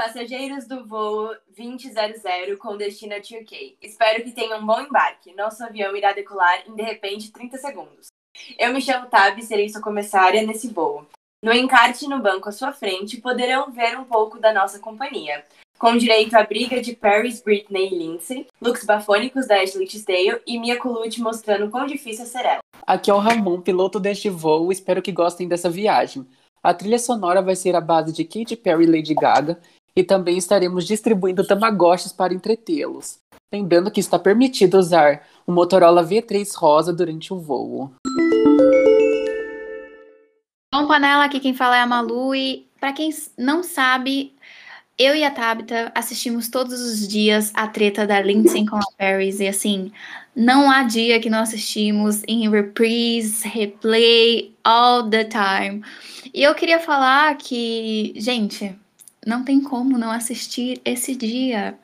Passageiros do voo 2000 com destino a Turkey. Espero que tenham um bom embarque. Nosso avião irá decolar em de repente 30 segundos. Eu me chamo Tab e serei sua comissária nesse voo. No encarte no banco à sua frente, poderão ver um pouco da nossa companhia, com direito à briga de Paris, Britney e Lindsay, looks bafônicos da Ashley Tisdale e Mia Colucci mostrando quão difícil é ser ela. Aqui é o Ramon, piloto deste voo, espero que gostem dessa viagem. A trilha sonora vai ser a base de Katy Perry e Lady Gaga, e também estaremos distribuindo tamagotchis para entretê-los. Lembrando que está permitido usar o Motorola V3 rosa durante o voo. Bom, panela, aqui quem fala é a Malu e para quem não sabe, eu e a Tabitha assistimos todos os dias a treta da Lindsay com a Paris e assim, não há dia que não assistimos em reprise, replay, all the time. E eu queria falar que, gente, não tem como não assistir esse dia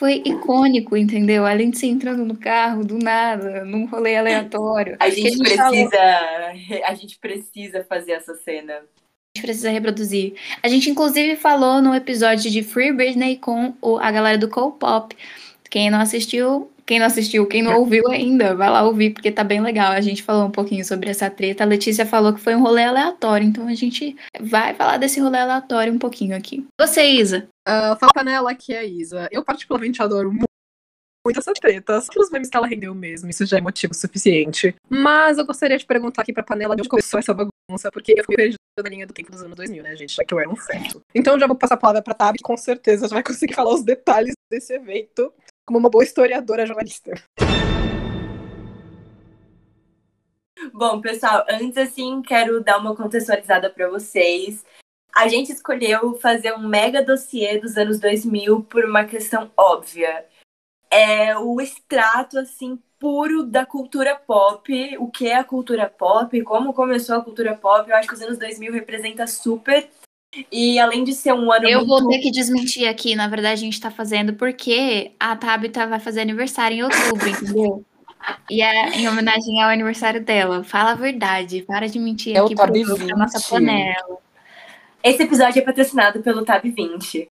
foi icônico, entendeu? A Lindsay entrando no carro do nada, num rolê aleatório. A gente, a gente precisa, falou... a gente precisa fazer essa cena. A gente precisa reproduzir. A gente inclusive falou no episódio de Free Britney com o, a galera do Cole Pop. Quem não assistiu, quem não assistiu, quem não ouviu ainda, vai lá ouvir, porque tá bem legal. A gente falou um pouquinho sobre essa treta. A Letícia falou que foi um rolê aleatório, então a gente vai falar desse rolê aleatório um pouquinho aqui. Você, Isa? Uh, fala panela aqui é a Isa. Eu particularmente adoro muito muito essa treta, só pelos memes que ela rendeu mesmo, isso já é motivo suficiente. Mas eu gostaria de perguntar aqui pra panela de onde começou essa bagunça, porque eu fui perdida na linha do tempo dos anos 2000, né, gente, já que eu era um feto. Então já vou passar a palavra pra Tab, que com certeza já vai conseguir falar os detalhes desse evento como uma boa historiadora jornalista. Bom, pessoal, antes assim, quero dar uma contextualizada para vocês. A gente escolheu fazer um mega dossiê dos anos 2000 por uma questão óbvia. É o extrato assim puro da cultura pop, o que é a cultura pop, como começou a cultura pop. Eu acho que os anos 2000 representa super e além de ser um ano Eu muito... vou ter que desmentir aqui, na verdade a gente tá fazendo porque a Tabita vai fazer aniversário em outubro, entendeu? E é em homenagem ao aniversário dela. Fala a verdade, para de mentir é aqui pro, pra nossa panela. Esse episódio é patrocinado pelo Tab 20.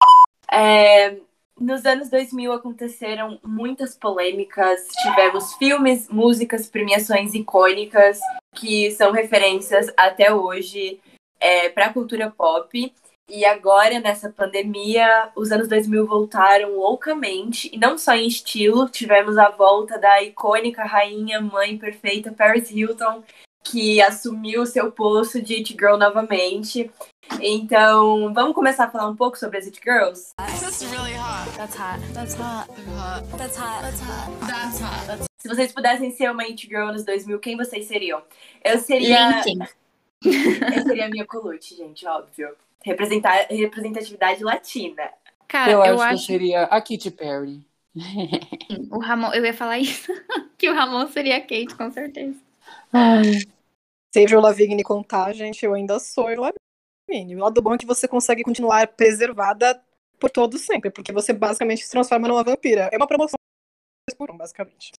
É, nos anos 2000 aconteceram muitas polêmicas, tivemos filmes, músicas, premiações icônicas que são referências até hoje é, para a cultura pop. E agora, nessa pandemia, os anos 2000 voltaram loucamente, e não só em estilo, tivemos a volta da icônica rainha mãe perfeita Paris Hilton, que assumiu seu posto de It Girl novamente. Então, vamos começar a falar um pouco sobre as It Girls? Se vocês pudessem ser uma It Girl nos 2000, quem vocês seriam? Eu seria... Linkin. Essa seria a minha colute, gente, óbvio. Representar, representatividade latina. Cara, eu, eu acho, acho que seria a Katy Perry. o Ramon, eu ia falar isso, que o Ramon seria a Kate, com certeza. Ai. Seja o Lavigne contar, gente, eu ainda sou o Lavigne. O lado bom é que você consegue continuar preservada por todo sempre, porque você basicamente se transforma numa vampira. É uma promoção por um, basicamente.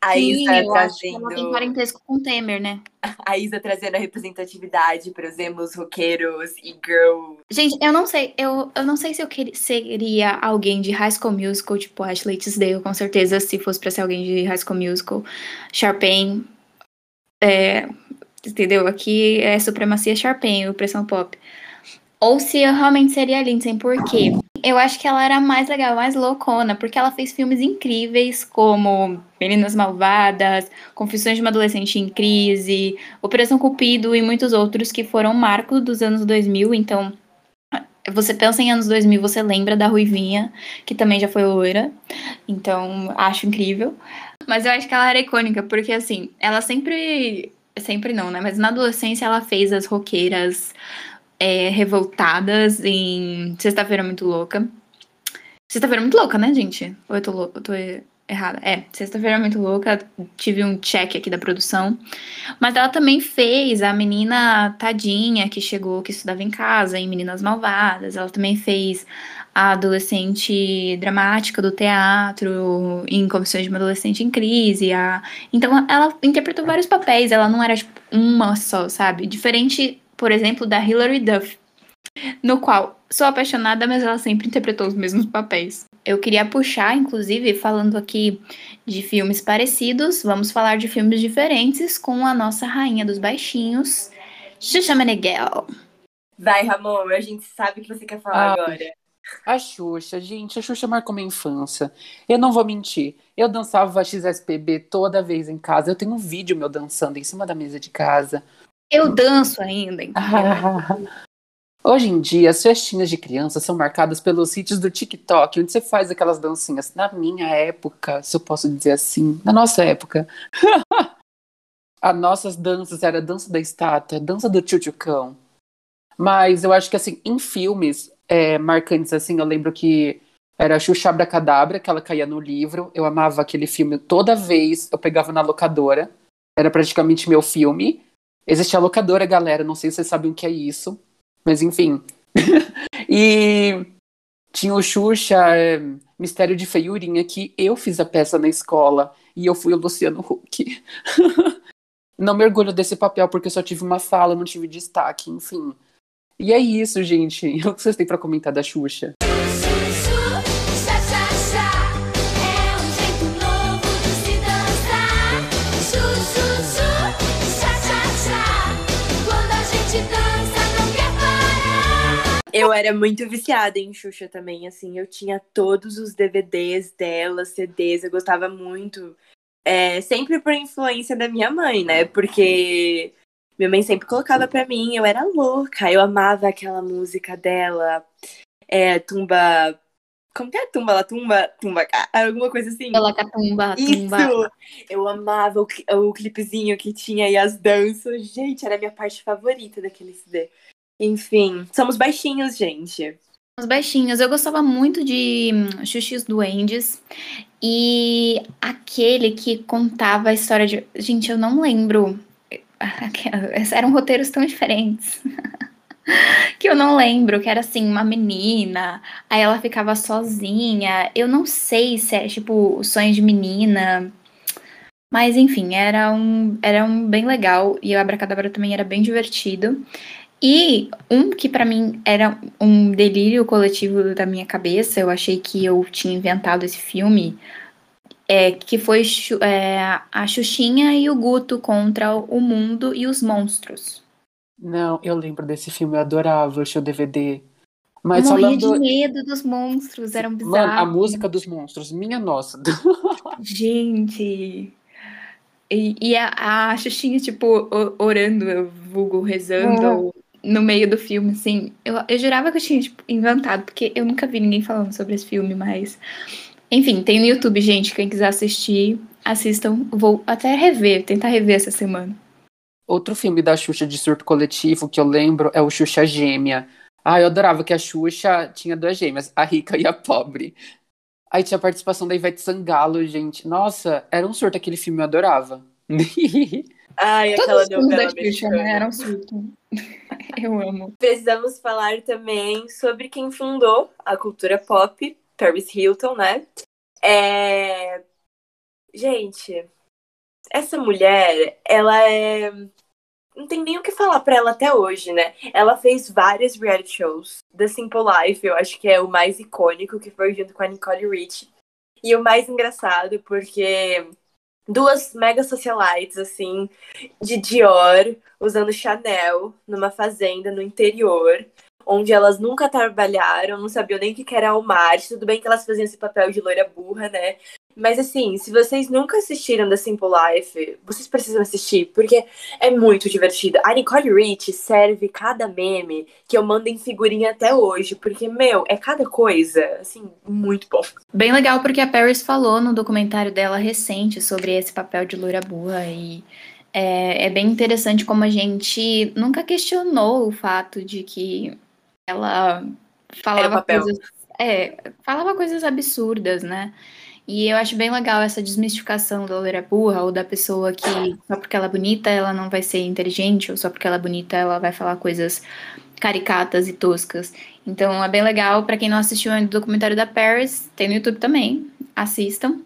A Sim, Isa trazendo. ela tem parentesco com o Temer, né? A Isa trazendo a representatividade para os emos roqueiros e girl. Gente, eu não sei, eu, eu não sei se eu queria, seria alguém de High School Musical, tipo Ashley Tisdale, com certeza, se fosse pra ser alguém de High School Musical. Sharpay, é, entendeu? Aqui é supremacia Sharpay, opressão pop. Ou se eu realmente seria a Lindsay, por quê? Eu acho que ela era mais legal, mais loucona, porque ela fez filmes incríveis como Meninas Malvadas, Confissões de uma Adolescente em Crise, Operação Cupido e muitos outros que foram marcos dos anos 2000. Então, você pensa em anos 2000, você lembra da Ruivinha, que também já foi loira. Então, acho incrível. Mas eu acho que ela era icônica, porque assim, ela sempre. Sempre não, né? Mas na adolescência ela fez as roqueiras é, revoltadas em Sexta-feira Muito Louca. Sexta-feira Muito Louca, né, gente? Ou eu tô, eu tô errada? É, Sexta-feira Muito Louca, tive um check aqui da produção. Mas ela também fez a menina tadinha que chegou, que estudava em casa, em Meninas Malvadas. Ela também fez a adolescente dramática do teatro, em Confissões de uma Adolescente em Crise. A... Então ela interpretou vários papéis, ela não era tipo uma só, sabe? Diferente por exemplo, da Hilary Duff, no qual sou apaixonada, mas ela sempre interpretou os mesmos papéis. Eu queria puxar, inclusive, falando aqui de filmes parecidos, vamos falar de filmes diferentes com a nossa rainha dos baixinhos, Xuxa Meneghel. Vai, Ramon, a gente sabe que você quer falar Ah, agora. A Xuxa, gente, a Xuxa marcou minha infância. Eu não vou mentir. Eu dançava XSPB toda vez em casa. Eu tenho um vídeo meu dançando em cima da mesa de casa. Eu danço ainda? Hoje em dia, as festinhas de criança são marcadas pelos hits do TikTok, onde você faz aquelas dancinhas. Na minha época, se eu posso dizer assim, na nossa época, as nossas danças era dança da estátua, dança do tchutchucão. Mas eu acho que, assim, em filmes é, marcantes, assim, eu lembro que era Xuxa Abracadabra, que ela caía no livro. Eu amava aquele filme. Toda vez eu pegava na locadora. Era praticamente meu filme. Existia a locadora, galera. Não sei se vocês sabem o que é isso. Mas enfim. e tinha o Xuxa é, Mistério de Feiurinha, que eu fiz a peça na escola. E eu fui o Luciano Huck. não me orgulho desse papel, porque eu só tive uma fala, não tive destaque, enfim. E é isso, gente. O que vocês têm pra comentar da Xuxa? Eu era muito viciada em Xuxa também, assim, eu tinha todos os DVDs dela, CDs, eu gostava muito. É, sempre por influência da minha mãe, né? Porque minha mãe sempre colocava pra mim, eu era louca, eu amava aquela música dela, é, Tumba. Como que é? Tumba la tumba, tumba alguma coisa assim. Pela catumba, tumba. Isso! Eu amava o, o clipezinho que tinha e as danças. Gente, era a minha parte favorita daquele CD. Enfim, somos baixinhos, gente. Os baixinhos. Eu gostava muito de hum, Xuxis Duendes. E aquele que contava a história de. Gente, eu não lembro. Eram roteiros tão diferentes. que eu não lembro. Que era assim, uma menina. Aí ela ficava sozinha. Eu não sei se é tipo sonho de menina. Mas enfim, era um, era um bem legal. E o Abracadabra também era bem divertido. E um que pra mim era um delírio coletivo da minha cabeça, eu achei que eu tinha inventado esse filme, é, que foi é, a Xuxinha e o Guto contra o mundo e os monstros. Não, eu lembro desse filme, eu adorava o show DVD. Mas eu morria falando. de medo dos monstros, eram Mano, bizarros. a música dos monstros, minha nossa. Gente. E, e a, a Xuxinha, tipo, o- orando, eu vulgo rezando no meio do filme, assim. Eu, eu jurava que eu tinha, tipo, inventado, porque eu nunca vi ninguém falando sobre esse filme, mas. Enfim, tem no YouTube, gente. Quem quiser assistir, assistam. Vou até rever, tentar rever essa semana. Outro filme da Xuxa de surto coletivo que eu lembro é o Xuxa Gêmea. Ah, eu adorava que a Xuxa tinha duas gêmeas, a rica e a pobre. Aí tinha a participação da Ivete Sangalo, gente. Nossa, era um surto aquele filme, eu adorava. Ai, Todos aquela filmes da novela Xuxa, né? Eram surto. Eu amo. Precisamos falar também sobre quem fundou a cultura pop, Paris Hilton, né? É... Gente, essa mulher, ela é. Não tem nem o que falar pra ela até hoje, né? Ela fez vários reality shows. The Simple Life, eu acho que é o mais icônico, que foi junto com a Nicole Rich. E o mais engraçado, porque duas mega socialites, assim, de Dior, usando Chanel numa fazenda no interior, onde elas nunca trabalharam, não sabiam nem o que era Walmart. Tudo bem que elas faziam esse papel de loira burra, né? Mas assim, se vocês nunca assistiram The Simple Life, vocês precisam assistir, porque é muito divertido. A Nicole Rich serve cada meme que eu mando em figurinha até hoje, porque, meu, é cada coisa, assim, muito bom. Bem legal porque a Paris falou no documentário dela recente sobre esse papel de loira burra e é, é bem interessante como a gente nunca questionou o fato de que ela falava coisas, é, falava coisas absurdas, né? E eu acho bem legal essa desmistificação da loira burra ou da pessoa que só porque ela é bonita ela não vai ser inteligente ou só porque ela é bonita ela vai falar coisas caricatas e toscas. Então é bem legal. Pra quem não assistiu ainda o documentário da Paris, tem no YouTube também. Assistam.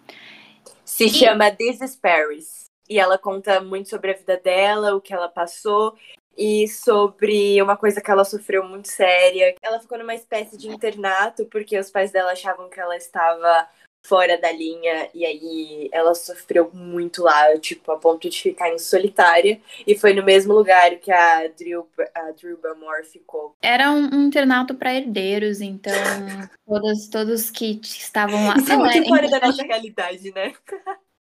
Se chama This is Paris. E ela conta muito sobre a vida dela, o que ela passou. E sobre uma coisa que ela sofreu muito séria. Ela ficou numa espécie de internato porque os pais dela achavam que ela estava fora da linha e aí ela sofreu muito lá, tipo, a ponto de ficar em solitária e foi no mesmo lugar que a Drew, a Drew Barrymore ficou. Era um, um internato para herdeiros, então todos, todos que estavam lá. Isso é muito é, fora da importante, nossa realidade, né?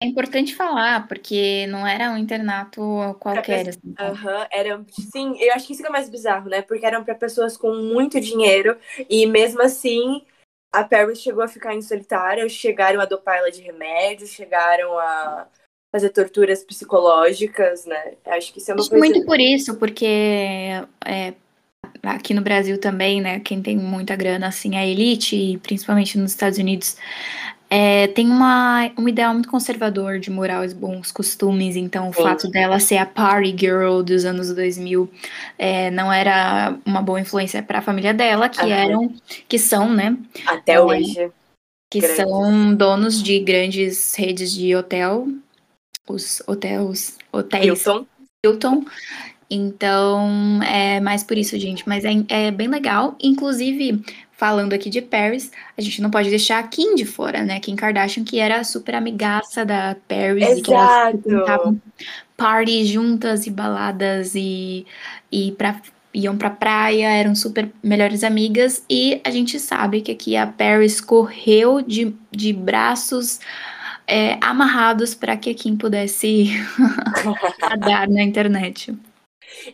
É importante falar, porque não era um internato qualquer. assim. Aham, eram, sim, eu acho que isso que é mais bizarro, né? Porque eram para pessoas com muito dinheiro e mesmo assim a Paris chegou a ficar em solitária, chegaram a dopar ela de remédios, chegaram a fazer torturas psicológicas, né? Acho que isso é uma coisa. muito por isso, porque é, aqui no Brasil também, né, quem tem muita grana, assim, a elite, e principalmente nos Estados Unidos, é, tem uma, um ideal muito conservador de moral e bons costumes, então o Sim. fato dela ser a party girl dos anos 2000 é, não era uma boa influência para a família dela, que Aham. eram, que são, né, Até É. hoje. que Grandes. são donos de grandes redes de hotel, os hotéis, hotéis Hilton. Hilton. Então, é mais por isso, gente. Mas é, é bem legal. Inclusive, falando aqui de Paris, a gente não pode deixar a Kim de fora, né? Kim Kardashian, que era super amigaça da Paris. E que elas Exato. parties juntas e baladas e, e pra, iam pra praia, eram super melhores amigas. E a gente sabe que aqui a Paris correu de, de braços é, amarrados para que a Kim pudesse nadar na internet.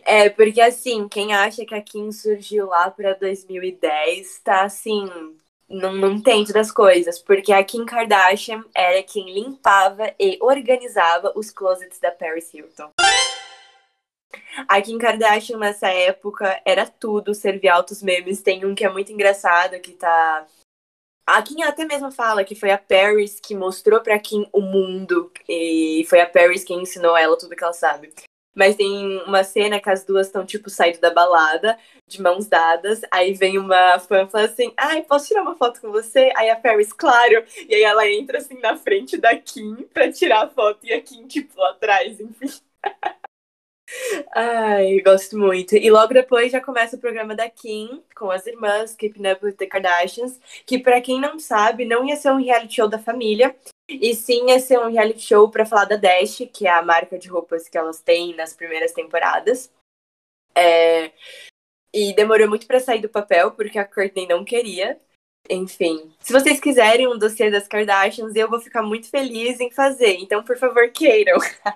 É, porque assim, quem acha que a Kim surgiu lá pra 2010, tá assim, não, não entende das coisas. Porque a Kim Kardashian era quem limpava e organizava os closets da Paris Hilton. A Kim Kardashian nessa época era tudo, servia altos memes. Tem um que é muito engraçado, que tá. A Kim até mesmo fala que foi a Paris que mostrou pra Kim o mundo. E foi a Paris quem ensinou ela tudo que ela sabe. Mas tem uma cena que as duas estão, tipo, saindo da balada, de mãos dadas. Aí vem uma fã e fala assim: Ai, posso tirar uma foto com você? Aí a Paris, claro. E aí ela entra, assim, na frente da Kim pra tirar a foto. E a Kim, tipo, atrás, enfim. Ai, gosto muito. E logo depois já começa o programa da Kim com as irmãs, Keeping Up with the Kardashians, que pra quem não sabe, não ia ser um reality show da família, e sim ia ser um reality show pra falar da Dash, que é a marca de roupas que elas têm nas primeiras temporadas. É, E demorou muito pra sair do papel, porque a Courtney não queria. Enfim, se vocês quiserem um dossiê das Kardashians, eu vou ficar muito feliz em fazer. Então, por favor, queiram.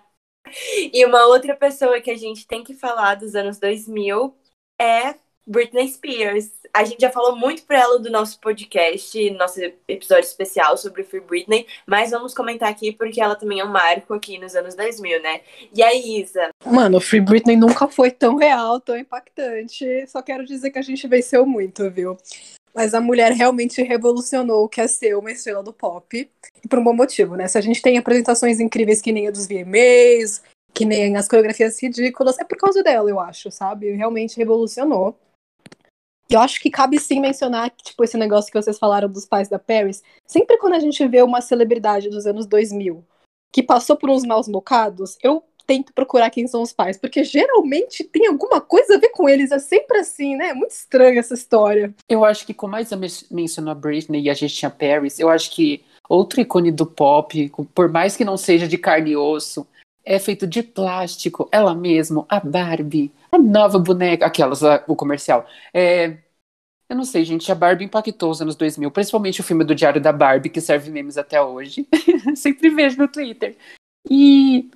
E uma outra pessoa que a gente tem que falar dos anos 2000 é Britney Spears. A gente já falou muito pra ela do nosso podcast, nosso episódio especial sobre Free Britney, mas vamos comentar aqui porque ela também é um marco aqui nos anos 2000, né? E aí, Isa? Mano, Free Britney nunca foi tão real, tão impactante. Só quero dizer que a gente venceu muito, viu? Mas a mulher realmente revolucionou o que é ser uma estrela do pop. E por um bom motivo, né? Se a gente tem apresentações incríveis que nem a dos VMAs, que nem as coreografias ridículas, é por causa dela, eu acho, sabe? Realmente revolucionou. Eu acho que cabe sim mencionar tipo, esse negócio que vocês falaram dos pais da Paris. Sempre quando a gente vê uma celebridade dos anos 2000 que passou por uns maus bocados, eu tento procurar quem são os pais, porque geralmente tem alguma coisa a ver com eles, é sempre assim, né? É muito estranha essa história. Eu acho que, como a Isa men- mencionou a Britney e a gente tinha Paris, eu acho que outro ícone do pop, por mais que não seja de carne e osso, é feito de plástico, ela mesma, a Barbie, a nova boneca, aquelas, o comercial. É, eu não sei, gente, a Barbie impactou os anos 2000, principalmente o filme do Diário da Barbie, que serve memes até hoje. Sempre vejo no Twitter. E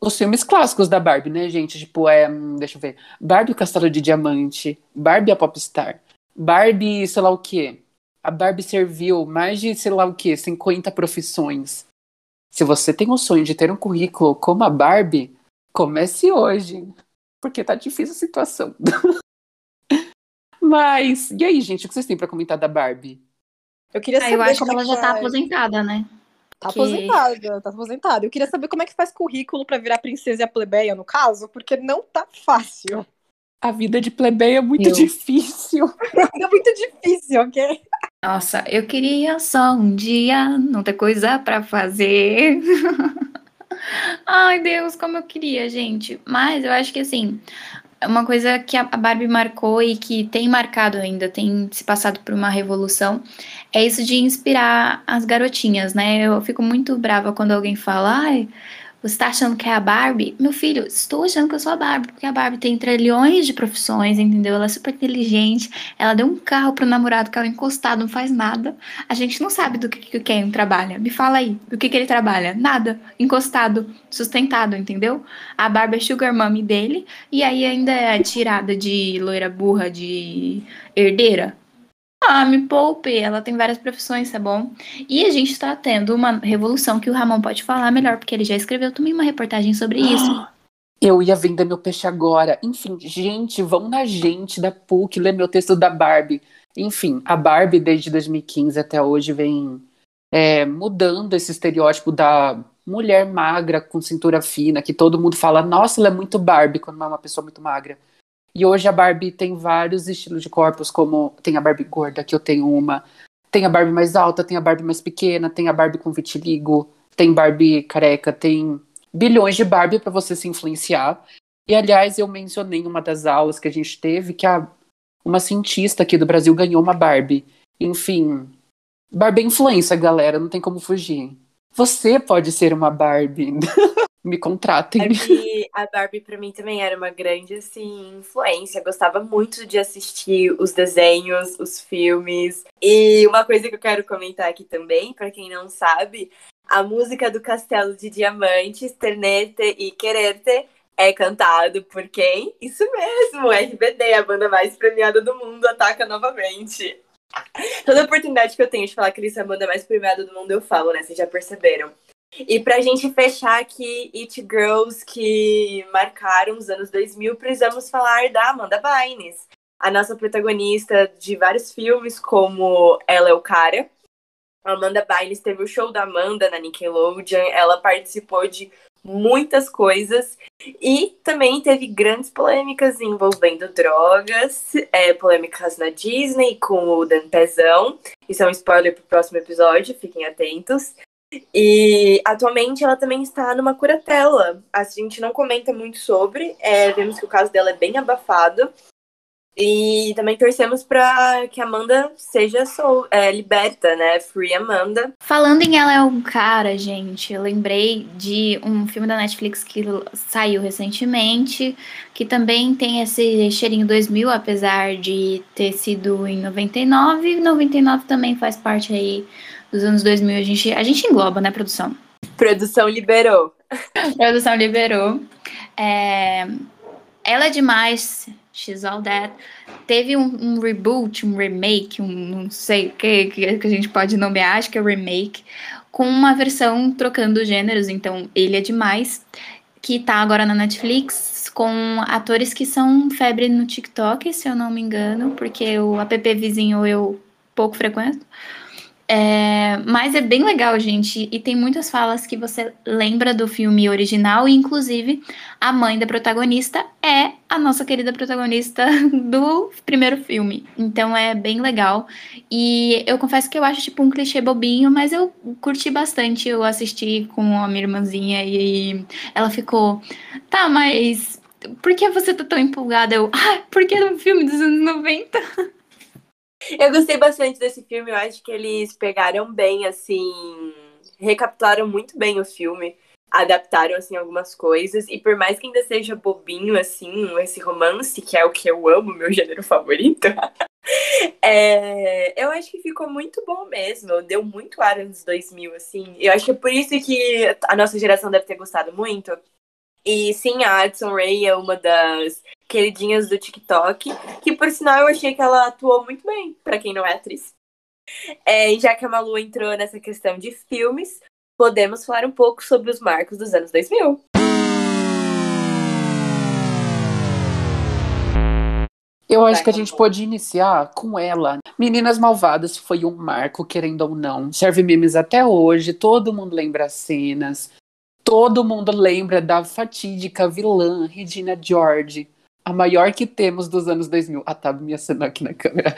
os filmes clássicos da Barbie, né, gente? Tipo, é, hum, deixa eu ver. Barbie o Castelo de Diamante, Barbie a Popstar, Barbie, sei lá o quê. A Barbie serviu mais de, sei lá o quê, 50 profissões. Se você tem o sonho de ter um currículo como a Barbie, comece hoje. Porque tá difícil a situação. Mas, e aí, gente, o que vocês têm pra comentar da Barbie? Eu queria Ah, saber eu acho que como ela é já tá aposentada, né? Tá que- aposentada, tá aposentada. Eu queria saber como é que faz currículo pra virar princesa e a plebeia, no caso, porque não tá fácil. A vida de plebeia é muito Eu. É difícil. muito difícil, ok? Nossa, eu queria só um dia não ter coisa pra fazer. Ai, Deus, como eu queria, gente. Mas eu acho que assim, uma coisa que a Barbie marcou e que tem marcado ainda, tem se passado por uma revolução, é isso de inspirar as garotinhas, né? Eu fico muito brava quando alguém fala, ai, você tá achando que é a Barbie? Meu filho, estou achando que eu sou a Barbie, porque a Barbie tem trilhões de profissões, entendeu? Ela é super inteligente, ela deu um carro pro namorado que ela encostado, não faz nada. A gente não sabe do que, que o Ken trabalha. Me fala aí, do que, que ele trabalha? Nada. Encostado, sustentado, entendeu? A Barbie é sugar mommy dele, e aí ainda é tirada de loira burra, de herdeira. Ah, me poupe, ela tem várias profissões, tá bom? E a gente tá tendo uma revolução que o Ramon pode falar melhor, porque ele já escreveu também uma reportagem sobre isso. Eu ia vender meu peixe agora. Enfim, gente, vão na gente da PUC ler meu texto da Barbie. Enfim, a Barbie desde 2015 até hoje vem é, mudando esse estereótipo da mulher magra com cintura fina, que todo mundo fala, nossa, ela é muito Barbie quando é uma pessoa muito magra. E hoje a Barbie tem vários estilos de corpos, como tem a Barbie gorda, que eu tenho uma, tem a Barbie mais alta, tem a Barbie mais pequena, tem a Barbie com vitiligo, tem Barbie careca, tem bilhões de Barbie para você se influenciar. E aliás, eu mencionei em uma das aulas que a gente teve que a, uma cientista aqui do Brasil ganhou uma Barbie. Enfim, Barbie é influência, galera, não tem como fugir. Você pode ser uma Barbie. Me contratem. A Barbie pra mim também era uma grande assim influência. Gostava muito de assistir os desenhos, os filmes. E uma coisa que eu quero comentar aqui também, pra quem não sabe, a música do Castelo de Diamantes, Ternete e Quererte é cantado por quem? Isso mesmo, RBD, a banda mais premiada do mundo, ataca novamente. Toda oportunidade que eu tenho de falar que eles são a banda mais premiada do mundo, eu falo, né? Vocês já perceberam. E pra gente fechar aqui, It Girls que marcaram os anos 2000, precisamos falar da Amanda Bynes, a nossa protagonista de vários filmes, como Ela é o Cara. A Amanda Bynes teve o show da Amanda na Nickelodeon, ela participou de muitas coisas e também teve grandes polêmicas envolvendo drogas, é, polêmicas na Disney com o Dan Pezão. Isso é um spoiler pro próximo episódio, fiquem atentos. E atualmente ela também está numa curatela. A gente não comenta muito sobre, é, vemos que o caso dela é bem abafado. E também torcemos para que a Amanda seja sol, é, liberta, né? Free Amanda. Falando em Ela é um Cara, gente, eu lembrei de um filme da Netflix que saiu recentemente, que também tem esse cheirinho 2000, apesar de ter sido em 99. 99 também faz parte aí dos anos 2000. A gente, a gente engloba, né, produção? Produção liberou. produção liberou. É, ela é demais, She's All That. Teve um, um reboot, um remake, um não sei o que, que a gente pode nomear, acho que é remake, com uma versão trocando gêneros, então ele é demais, que tá agora na Netflix, com atores que são febre no TikTok, se eu não me engano, porque o app vizinho eu pouco frequento. É, mas é bem legal, gente. E tem muitas falas que você lembra do filme original. E, inclusive, a mãe da protagonista é a nossa querida protagonista do primeiro filme. Então é bem legal. E eu confesso que eu acho tipo um clichê bobinho, mas eu curti bastante. Eu assisti com a minha irmãzinha e ela ficou. Tá, mas. Por que você tá tão empolgada? Eu, ah, porque era um filme dos anos 90. Eu gostei bastante desse filme, eu acho que eles pegaram bem, assim, recapitularam muito bem o filme, adaptaram, assim, algumas coisas, e por mais que ainda seja bobinho, assim, esse romance, que é o que eu amo, meu gênero favorito, é, eu acho que ficou muito bom mesmo, deu muito ar nos 2000, assim, eu acho que é por isso que a nossa geração deve ter gostado muito, e sim, a Addison Rae é uma das queridinhas do TikTok, que por sinal eu achei que ela atuou muito bem, pra quem não é atriz. É, e já que a Malu entrou nessa questão de filmes, podemos falar um pouco sobre os marcos dos anos 2000. Eu acho que a gente pode iniciar com ela. Meninas Malvadas foi um marco, querendo ou não. Serve memes até hoje, todo mundo lembra as cenas. Todo mundo lembra da fatídica vilã Regina George, a maior que temos dos anos 2000. Ah, tá me acenando aqui na câmera.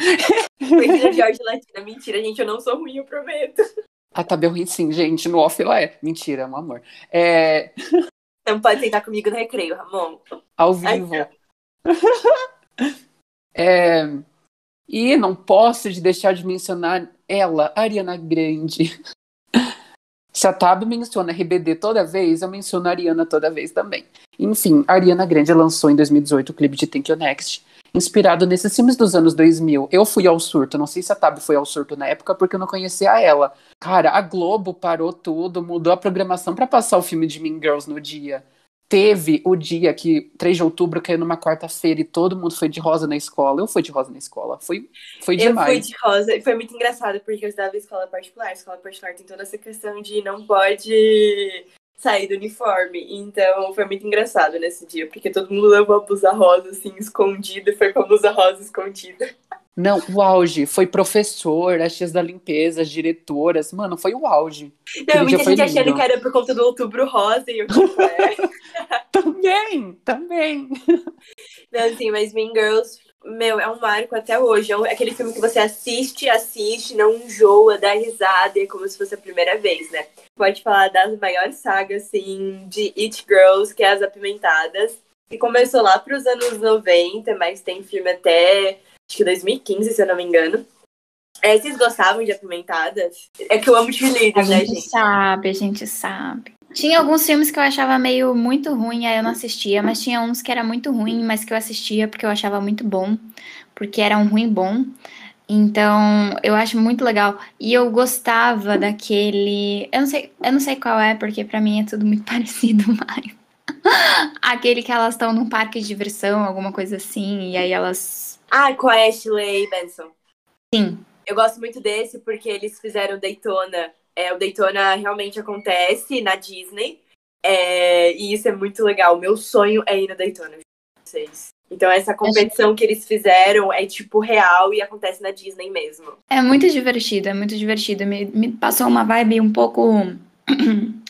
Regina George Latina, mentira, gente, eu não sou ruim, eu prometo. Ah, tá bem ruim sim, gente. No off ela é. Mentira, é um amor. É, Não pode sentar comigo no recreio, Ramon. ao vivo. Ai, É, E não posso de deixar de mencionar ela, Ariana Grande. Se a Tab menciona RBD toda vez, eu menciono a Ariana toda vez também. Enfim, a Ariana Grande lançou em 2018 o clipe de Thank You Next, inspirado nesses filmes dos anos 2000. Eu fui ao surto, não sei se a Tab foi ao surto na época, porque eu não conhecia ela. Cara, a Globo parou tudo, mudou a programação pra passar o filme de Mean Girls no dia. Teve o dia que 3 de outubro caiu numa quarta-feira e todo mundo foi de rosa na escola. Eu fui de rosa na escola. Foi, foi Eu fui demais. de rosa e foi muito engraçado, porque eu estudava em escola particular. Escola particular tem toda essa questão de não pode sair do uniforme. Então foi muito engraçado nesse dia, porque todo mundo levou a blusa rosa, assim, escondida, e foi com a blusa rosa escondida. Não, o auge. Foi professor, as tias da limpeza, as diretoras. Mano, foi o auge. Não, muita gente achando lindo. que era por conta do outubro rosa, e eu tipo, é. Também, também. Não, assim, mas Mean Girls, meu, é um marco até hoje. É aquele filme que você assiste, assiste, não enjoa, dá risada, e é como se fosse a primeira vez, né? Pode falar das maiores sagas, assim, de It Girls, que é As Apimentadas, que começou lá pros anos 90, mas tem filme até, acho que 2015, se eu não me engano. É, vocês gostavam de Apimentadas? É que eu amo A cheerleaders, né, gente gente? sabe, a gente sabe. Tinha alguns filmes que eu achava meio muito ruim, aí eu não assistia, mas tinha uns que era muito ruim, mas que eu assistia porque eu achava muito bom, porque era um ruim bom. Então, eu acho muito legal. E eu gostava daquele, eu não sei, eu não sei qual é, porque pra mim é tudo muito parecido, mas aquele que elas estão num parque de diversão, alguma coisa assim, e aí elas Ah, com a Ashley Benson. sim, Eu gosto muito desse porque eles fizeram Daytona. É, o Daytona realmente acontece na Disney. É, e isso é muito legal. Meu sonho é ir no Daytona, vocês. Então essa competição que eles fizeram é tipo real e acontece na Disney mesmo. É muito divertido, é muito divertido. Me, me passou uma vibe um pouco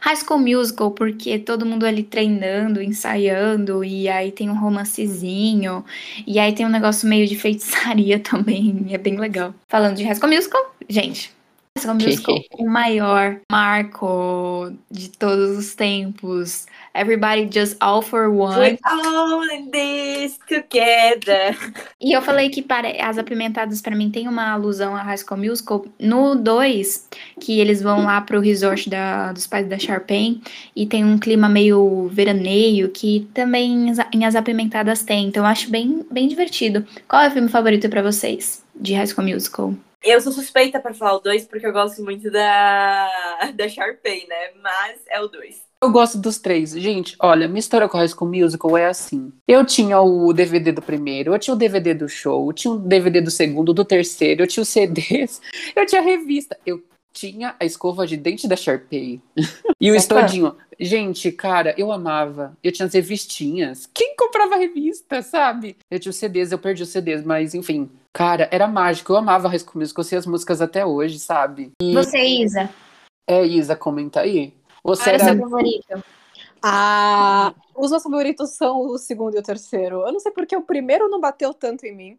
High School Musical, porque todo mundo ali treinando, ensaiando, e aí tem um romancezinho, e aí tem um negócio meio de feitiçaria também, é bem legal. Falando de High School Musical, gente, High School Musical, o maior marco de todos os tempos. Everybody Just All for One. We're all in this together. E eu falei que para as apimentadas para mim tem uma alusão a High School Musical no 2, que eles vão lá pro resort da, dos pais da Sharpay e tem um clima meio veraneio que também em As- em as apimentadas tem. Então eu acho bem, bem divertido. Qual é o filme favorito para vocês de High School Musical? Eu sou suspeita pra falar o 2 porque eu gosto muito da, da Sharpay, né? Mas é o 2. Eu gosto dos três. Gente, olha, minha história com High School Musical é assim. Eu tinha o DVD do primeiro, eu tinha o DVD do show, eu tinha o DVD do segundo, do terceiro, eu tinha os CDs, eu tinha a revista, eu tinha a escova de dente da Sharpay. e o estodinho. Gente, cara, eu amava. Eu tinha as revistinhas. Quem comprava revista, sabe? Eu tinha os CDs, eu perdi os CDs, mas enfim. Cara, era mágico. Eu amava High School Musical, eu sei as músicas até hoje, sabe? Você, Isa, É, Isa, comenta aí. Você qual era seu favorito? Ah, os meus favoritos são o segundo e o terceiro. Eu não sei porque o primeiro não bateu tanto em mim.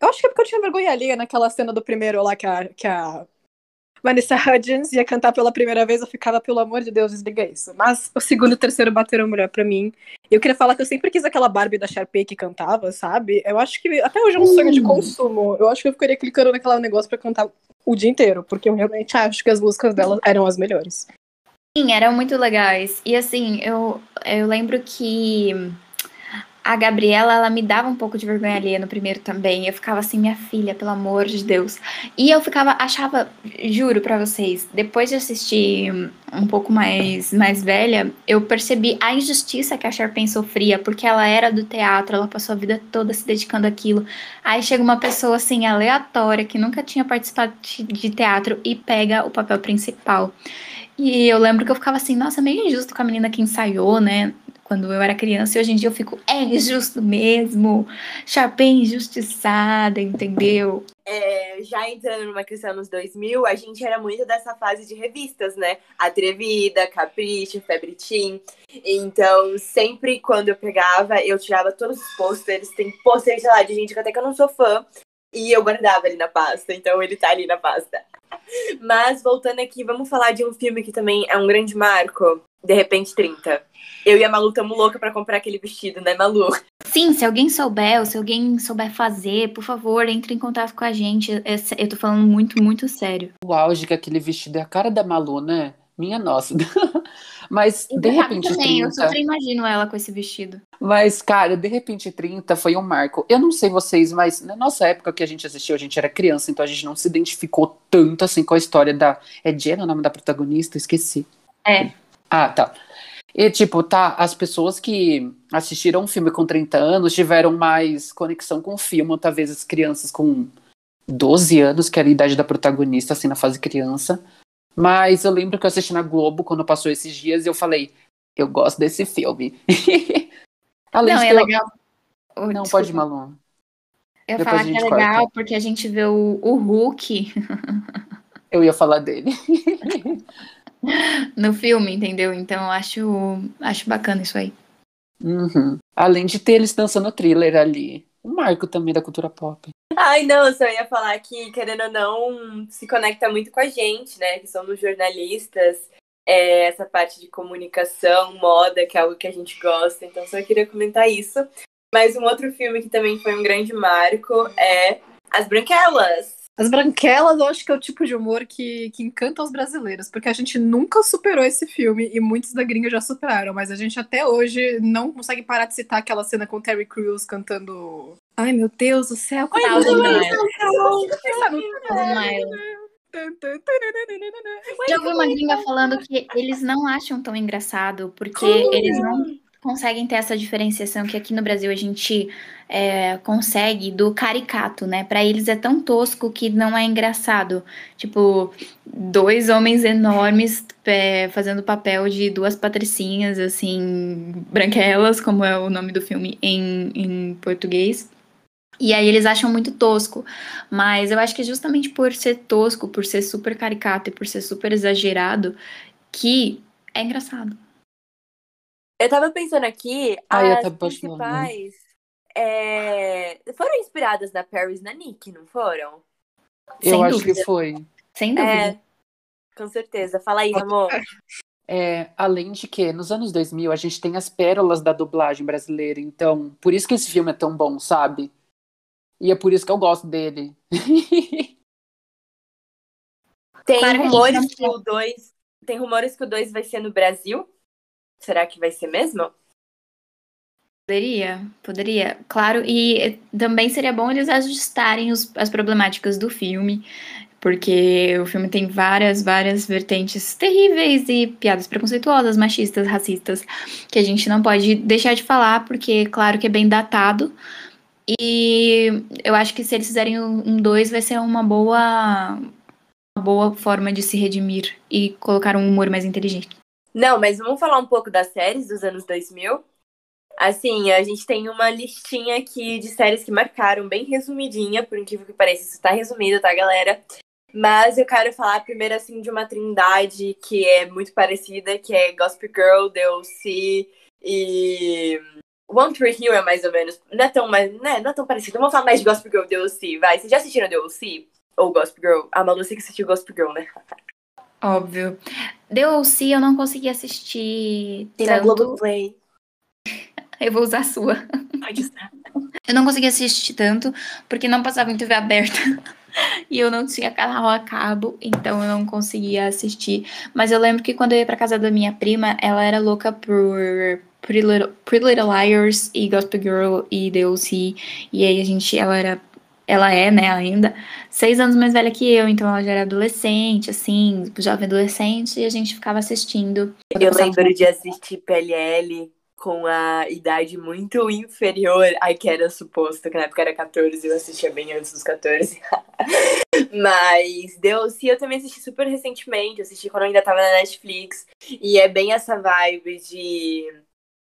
Eu acho que é porque eu tinha vergonha alheia naquela cena do primeiro lá que a, que a Vanessa Hudgens ia cantar pela primeira vez. Eu ficava, pelo amor de Deus, desliga isso. Mas o segundo e o terceiro bateram melhor pra mim. E eu queria falar que eu sempre quis aquela Barbie da Sharpay que cantava, sabe? Eu acho que até hoje é um sonho de consumo. Eu acho que eu ficaria clicando naquele negócio pra cantar o dia inteiro, porque eu realmente acho que as músicas dela eram as melhores. Sim, eram muito legais. E assim, eu, eu lembro que a Gabriela, ela me dava um pouco de vergonha alheia no primeiro também. Eu ficava assim, minha filha, pelo amor de Deus. E eu ficava, achava, juro pra vocês, depois de assistir um pouco mais, mais velha, eu percebi a injustiça que a Sharpay sofria, porque ela era do teatro, ela passou a vida toda se dedicando àquilo. Aí chega uma pessoa assim, aleatória, que nunca tinha participado de teatro e pega o papel principal. E eu lembro que eu ficava assim, nossa, meio injusto com a menina que ensaiou, né? Quando eu era criança, e hoje em dia eu fico, é injusto mesmo. Sharpay injustiçada, entendeu? É, já entrando numa questão nos 2000, a gente era muito dessa fase de revistas, né? Atrevida, Capricho, Febre Teen. Então, sempre quando eu pegava, eu tirava todos os pôsteres. Tem pôster, sei lá, de gente que até que eu não sou fã. E eu guardava ali na pasta. Então, ele tá ali na pasta. Mas voltando aqui, vamos falar de um filme que também é um grande marco. De repente 30. Eu e a Malu estamos louca pra comprar aquele vestido, né, Malu? Sim, se alguém souber, ou se alguém souber fazer, por favor, entre em contato com a gente. Eu tô falando muito, muito sério. O auge que aquele vestido é a cara da Malu, né? Minha nossa. Mas, E de repente, também, eu 30. super imagino ela com esse vestido. Mas, cara, de repente 30 foi um marco. Eu não sei vocês, mas na nossa época que a gente assistiu, a gente era criança, então a gente não se identificou tanto assim com a história da. É Jenna o nome da protagonista? Esqueci. É. Ah, tá. E, tipo, tá, as pessoas que assistiram um filme com 30 anos tiveram mais conexão com o filme, talvez as crianças com 12 anos, que era a idade da protagonista, assim, na fase criança. Mas eu lembro que eu assisti na Globo quando passou esses dias e eu falei, eu gosto desse filme. Além não, de é que eu- legal. Oh, Não, desculpa. pode ir, Malu. Eu ia Depois falar que é legal corta. porque a gente vê o, o Hulk Eu ia falar dele. no filme, entendeu? Então eu acho, acho bacana isso aí. Uhum. Além de ter eles dançando thriller ali. Um marco também da cultura pop. Ai, não, só ia falar que, querendo ou não, se conecta muito com a gente, né? Que somos jornalistas, é, essa parte de comunicação, moda, que é algo que a gente gosta. Então, só queria comentar isso. Mas um outro filme que também foi um grande marco é As Branquelas. As branquelas, eu acho que é o tipo de humor que, que encanta os brasileiros, porque a gente nunca superou esse filme e muitos da gringa já superaram, mas a gente até hoje não consegue parar de citar aquela cena com o Terry Crews cantando. Ai meu Deus do céu, como é. Pensa no- Thousand Miles. Já ouvi uma gringa falando que eles não acham tão engraçado, porque eles não conseguem ter essa diferenciação que aqui no Brasil a gente é, consegue do caricato, né? Pra eles é tão tosco que não é engraçado. Tipo, dois homens enormes é, fazendo papel de duas patricinhas, assim, branquelas, como é o nome do filme em, em português. E aí eles acham muito tosco. Mas eu acho que é justamente por ser tosco, por ser super caricato e por ser super exagerado, que é engraçado. Eu tava pensando aqui, Ai, as principais é, foram inspiradas na Paris na Nick, não foram? Eu Sem acho dúvida. que foi. Sem dúvida. É, com certeza. Fala aí, Ramon. É, além de que, nos anos 2000, a gente tem as pérolas da dublagem brasileira. Então, por isso que esse filme é tão bom, sabe? E é por isso que eu gosto dele. Tem Claro rumores que o 2. Tem rumores que o 2 vai ser no Brasil. Será que vai ser mesmo? Poderia, poderia, claro, e também seria bom eles ajustarem os- as problemáticas do filme, porque o filme tem várias, várias vertentes terríveis e piadas preconceituosas, machistas, racistas, que a gente não pode deixar de falar, porque, claro que é bem datado, e eu acho que se eles fizerem um 2 vai ser uma boa, uma boa forma de se redimir e colocar um humor mais inteligente. Não, mas vamos falar um pouco das séries dos anos 2000. Assim, a gente tem uma listinha aqui de séries que marcaram, bem resumidinha, por incrível que pareça, isso tá resumido, tá, galera? Mas eu quero falar primeiro, assim, de uma trindade que é muito parecida, que é Gossip Girl, DLC e... One Tree Hill é mais ou menos... Não é tão, mais, né, não é tão parecido. Vamos falar mais de Gossip Girl DLC, vai. Vocês já assistiram DLC? Ou Gossip Girl? Ah, Malu, que assistiu Gossip Girl, né? Óbvio. O.C. eu não consegui assistir Tem na tanto. Globoplay. Eu vou usar a sua. Pode usar. Eu não consegui assistir tanto, porque não passava em TV aberta. E eu não tinha canal a cabo, então eu não conseguia assistir. Mas eu lembro que quando eu ia pra casa da minha prima, ela era louca por Pretty Little, Pretty Little Liars e Gospel Girl e O.C. E aí a gente, ela era, ela é, né, ainda, seis anos mais velha que eu, então ela já era adolescente, assim, jovem adolescente, e a gente ficava assistindo. Eu lembro de assistir PLL com a idade muito inferior à que era suposto, que na época era 14, eu assistia bem antes dos 14. Mas deu-se, eu também assisti super recentemente, assisti quando ainda tava na Netflix. E é bem essa vibe de.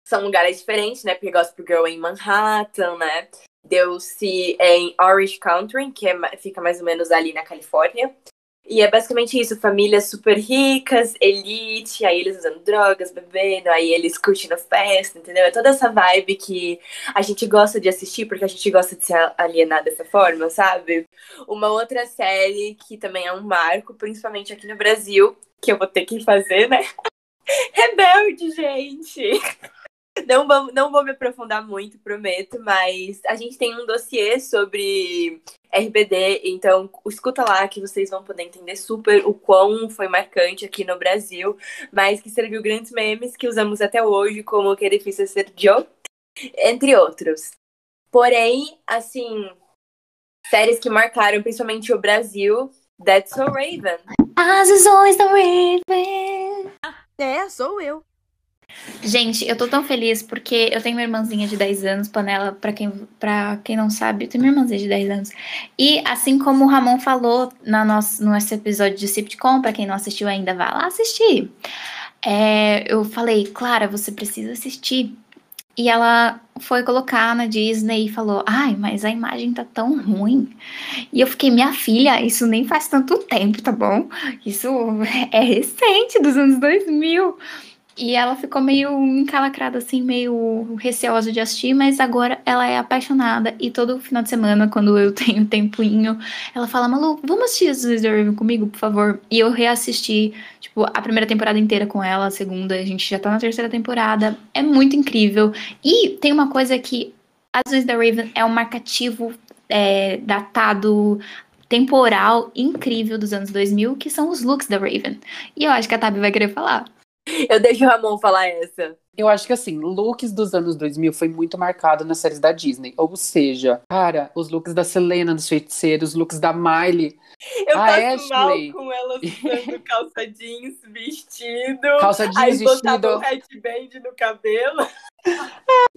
São lugares diferentes, né? Porque Gospel Girl é em Manhattan, né? Deu-se é em Orange Country, que é fica mais ou menos ali na Califórnia. E é basicamente isso, famílias super ricas, elite, aí eles usando drogas, bebendo, aí eles curtindo festa, entendeu? É toda essa vibe que a gente gosta de assistir, porque a gente gosta de se alienar dessa forma, sabe? Uma outra série que também é um marco, principalmente aqui no Brasil, que eu vou ter que fazer, né? Rebelde, gente! Não, vamos, não vou me aprofundar muito, prometo, mas a gente tem um dossiê sobre RBD, então escuta lá que vocês vão poder entender super o quão foi marcante aqui no Brasil, mas que serviu grandes memes que usamos até hoje, como que é difícil ser Joe, entre outros. Porém, assim, séries que marcaram principalmente o Brasil, That's So Raven. As visões da Raven. É, sou eu. Gente, eu tô tão feliz porque eu tenho uma irmãzinha de 10 anos, panela, pra quem, pra quem não sabe, eu tenho uma irmãzinha de 10 anos. E assim como o Ramon falou na nosso, no nosso episódio de Sitcom, pra quem não assistiu ainda, vá lá assistir. É, eu falei, Clara, você precisa assistir. E ela foi colocar na Disney e falou: Ai, mas a imagem tá tão ruim. E eu fiquei, minha filha, isso nem faz tanto tempo, tá bom? Isso é recente, dos anos 2000. E ela ficou meio encalacrada, assim, meio receosa de assistir, mas agora ela é apaixonada. E todo final de semana, quando eu tenho tempinho, ela fala: Malu, vamos assistir as Raven comigo, por favor? E eu reassisti, tipo, a primeira temporada inteira com ela, a segunda, a gente já tá na terceira temporada. É muito incrível. E tem uma coisa que As Vezes da Raven é um marcativo é, datado temporal incrível dos anos 2000, que são os looks da Raven. E eu acho que a Tabi vai querer falar. Eu deixo o Ramon falar essa. Eu acho que assim, looks dos anos 2000 foi muito marcado nas séries da Disney. Ou seja, cara, os looks da Selena dos feiticeiros, os looks da Miley, Eu A passo mal Ashley. com elas usando calça jeans, vestido. calça jeans, Aí botava um vestido. headband no cabelo.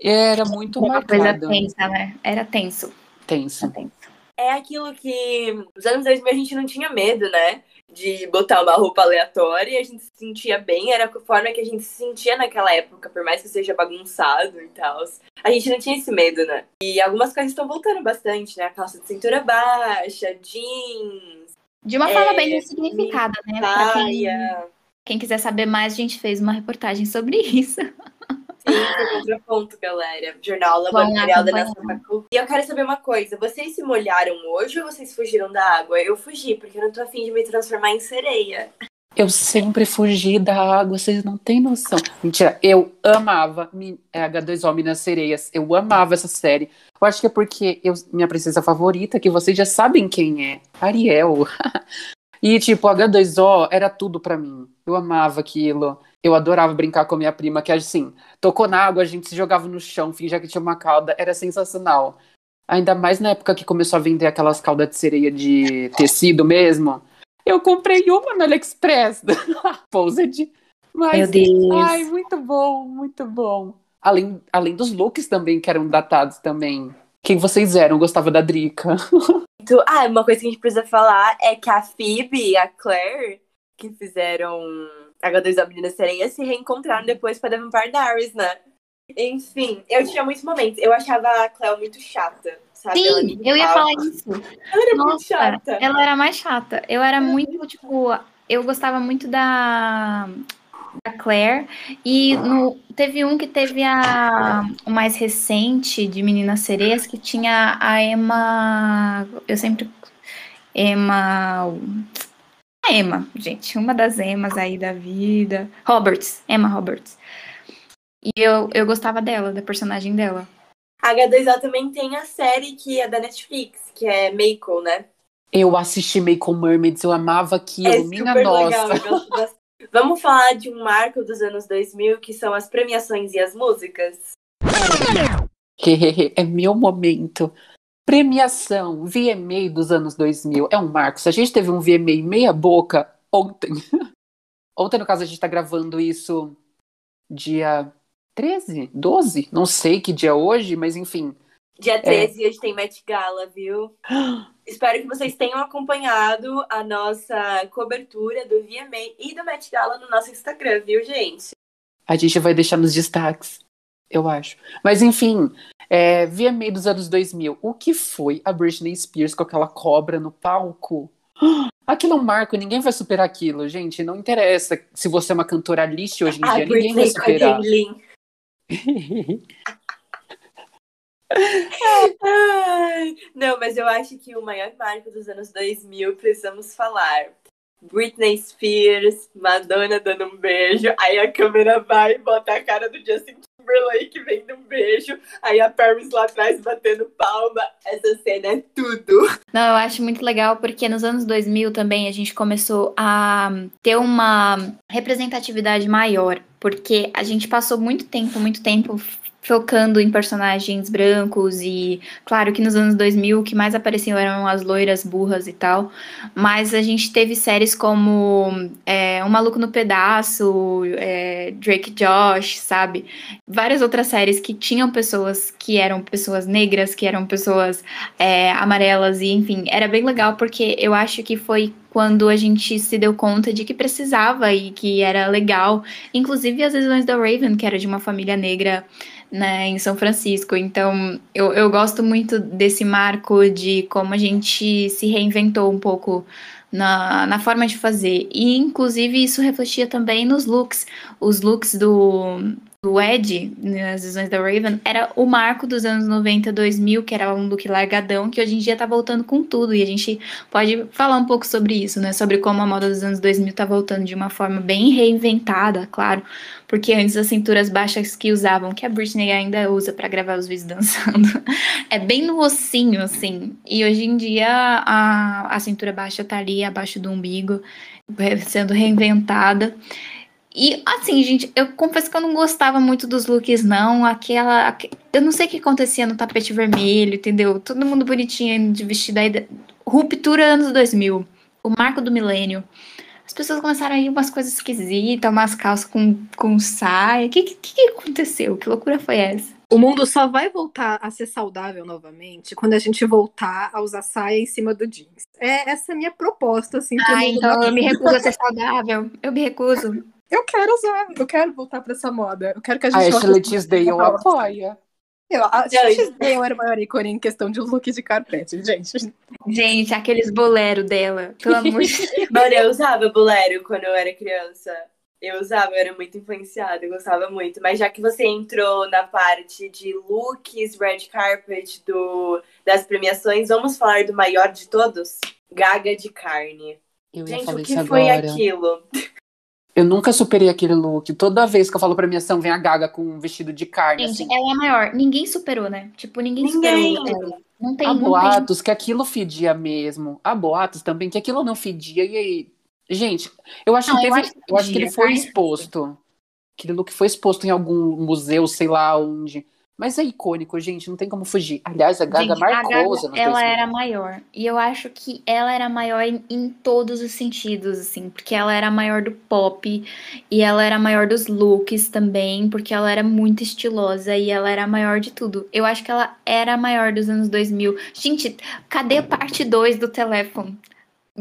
Era muito Uma coisa marcado. tensa, né? Era tenso. Tenso. Era tenso. É aquilo que nos anos 2000 a gente não tinha medo, né? De botar uma roupa aleatória e a gente se sentia bem. Era a forma que a gente se sentia naquela época, por mais que seja bagunçado e tal. A gente não tinha esse medo, né? E algumas coisas estão voltando bastante, né? A calça de cintura baixa, jeans, De uma forma É, bem significada, né? Pra quem, quem quiser saber mais, a gente fez uma reportagem sobre isso. Foi contraponto, galera. Jornal Laboratorial da acompanhar. Facu. E eu quero saber uma coisa: vocês se molharam hoje ou vocês fugiram da água? Eu fugi, porque eu não tô afim de me transformar em sereia. Eu sempre fugi da água, vocês não têm noção. Mentira, eu amava é, H2O Minas Sereias. Eu amava essa série. Eu acho que é porque eu, minha princesa favorita, que vocês já sabem quem é, Ariel. e, tipo, H2O era tudo pra mim. Eu amava aquilo. Eu adorava brincar com a minha prima, que assim, tocou na água, a gente se jogava no chão, fingia que tinha uma cauda. Era sensacional. Ainda mais na época que começou a vender aquelas caudas de sereia de tecido mesmo. Eu comprei uma no AliExpress, Posed. Mas, Meu Deus. ai, muito bom, muito bom. Além, além dos looks também, que eram datados também. Quem vocês eram? Gostava da Drica. Ah, uma coisa que a gente precisa falar é que a Phoebe e a Claire, que fizeram H2O Menina Sereia, se reencontraram depois pra Vampire Diaries, né? Enfim, eu tinha muitos momentos. Eu achava a Cleo muito chata, sabe? Sim, eu ia falar isso. Ela era muito Nossa, chata. ela era mais chata. Eu era muito, tipo, eu gostava muito da, da Claire. E no, teve um que teve a, o mais recente de Meninas Sereias, que tinha a Emma. Eu sempre. Emma. A Emma, gente, uma das Emmas aí da vida. Roberts, Emma Roberts. E eu, eu gostava dela, da personagem dela. A H2O também tem a série que é da Netflix, que é Mako, né? Eu assisti Make Mermaids, eu amava aquilo, é minha super nossa. legal. eu gosto bastante. Vamos falar de um marco dos anos 2000, que são as premiações e as músicas. é meu momento. Premiação, VMA dos anos 2000, é um marco. Se a gente teve um VMA meia boca ontem, ontem no caso a gente tá gravando isso dia 13, 12, não sei que dia é hoje, mas enfim. Dia 13 a gente tem Met Gala, viu? Espero que vocês tenham acompanhado a nossa cobertura do VMA e do Met Gala no nosso Instagram, viu, gente? A gente vai deixar nos destaques, eu acho. Mas enfim, é, VMA dos anos 2000. O que foi a Britney Spears com aquela cobra no palco? Aquilo é um marco, ninguém vai superar aquilo, gente. Não interessa se você é uma cantora lixo hoje em A dia, ninguém vai Britney com a superar. Ai, Não, mas eu acho que o maior marco dos anos 2000 precisamos falar. Britney Spears, Madonna dando um beijo, aí a câmera vai e bota a cara do Justin Timberlake vendo um beijo, aí a Paris lá atrás batendo palma. Essa cena é tudo. Não, eu acho muito legal porque nos anos 2000 também a gente começou a ter uma representatividade maior, porque a gente passou muito tempo, muito tempo focando em personagens brancos e claro que nos anos 2000 o que mais apareciam eram as loiras burras e tal, mas a gente teve séries como é, Um Maluco no Pedaço, é, Drake Josh, sabe? Várias outras séries que tinham pessoas que eram pessoas negras, que eram pessoas é, amarelas, e enfim, era bem legal porque eu acho que foi quando a gente se deu conta de que precisava e que era legal. Inclusive as visões da Raven, que era de uma família negra né, em São Francisco. Então, eu, eu gosto muito desse marco de como a gente se reinventou um pouco na, na forma de fazer. E, inclusive, isso refletia também nos looks. Os looks do, do Ed, nas visões da Raven, era o marco dos anos 90, 2000, que era um look largadão, que hoje em dia tá voltando com tudo. E a gente pode falar um pouco sobre isso, né? Sobre como a moda dos anos 2000 tá voltando de uma forma bem reinventada, claro. Porque antes as cinturas baixas que usavam, que a Britney ainda usa pra gravar os vídeos dançando, é bem no ossinho, assim. E hoje em dia a, a cintura baixa tá ali abaixo do umbigo, sendo reinventada. E assim, gente, eu confesso que eu não gostava muito dos looks, não. Aquela. aque- Eu não sei o que acontecia no tapete vermelho, entendeu? Todo mundo bonitinho de vestido aí. da- Ruptura anos 2000. O marco do milênio. As pessoas começaram a ir umas coisas esquisitas, umas calças com, com saia. O que, que, que aconteceu? Que loucura foi essa? O mundo só vai voltar a ser saudável novamente quando a gente voltar a usar saia em cima do jeans. É essa é a minha proposta, assim. Ah, então eu me recuso a ser saudável. Eu me recuso. Eu quero usar, eu quero voltar pra essa moda. Eu quero que a A gente Ashley volte- Tisdale apoia. Eu, a Ashley Tisdale era o maior ícone em questão de look de carpete, gente. Gente, aqueles bolero dela. Pelo amor de Deus. Mano, eu usava bolero quando eu era criança. Eu usava, eu era muito influenciada, eu gostava muito. Mas já que você entrou na parte de looks, red carpet do, das premiações, vamos falar do maior de todos? Gaga de carne. Eu ia Gente, falar o que isso foi agora. aquilo? Eu nunca superei aquele look. Toda vez que eu falo premiação, vem a Gaga com um vestido de carne, Gente, assim. ela é a maior. Ninguém superou, né? Tipo, ninguém, Ninguém. superou ela. Não tem, Há não tem. boatos que aquilo fedia mesmo. Há boatos também que aquilo não fedia. E aí. Gente, eu acho Não, que eu teve. acho que eu acho que ele foi tá? exposto. Aquele look foi exposto em algum museu, sei lá onde. Mas é icônico, gente, não tem como fugir. Aliás, a Gaga Gente, marcou a Gaga, os anos ela 2000. era maior. E eu acho que ela era maior em, em todos os sentidos, assim. Porque ela era maior do pop. E ela era maior dos looks também. Porque ela era muito estilosa. E ela era a maior de tudo. Eu acho que ela era a maior dos anos 2000. Gente, cadê a parte 2 do telefone?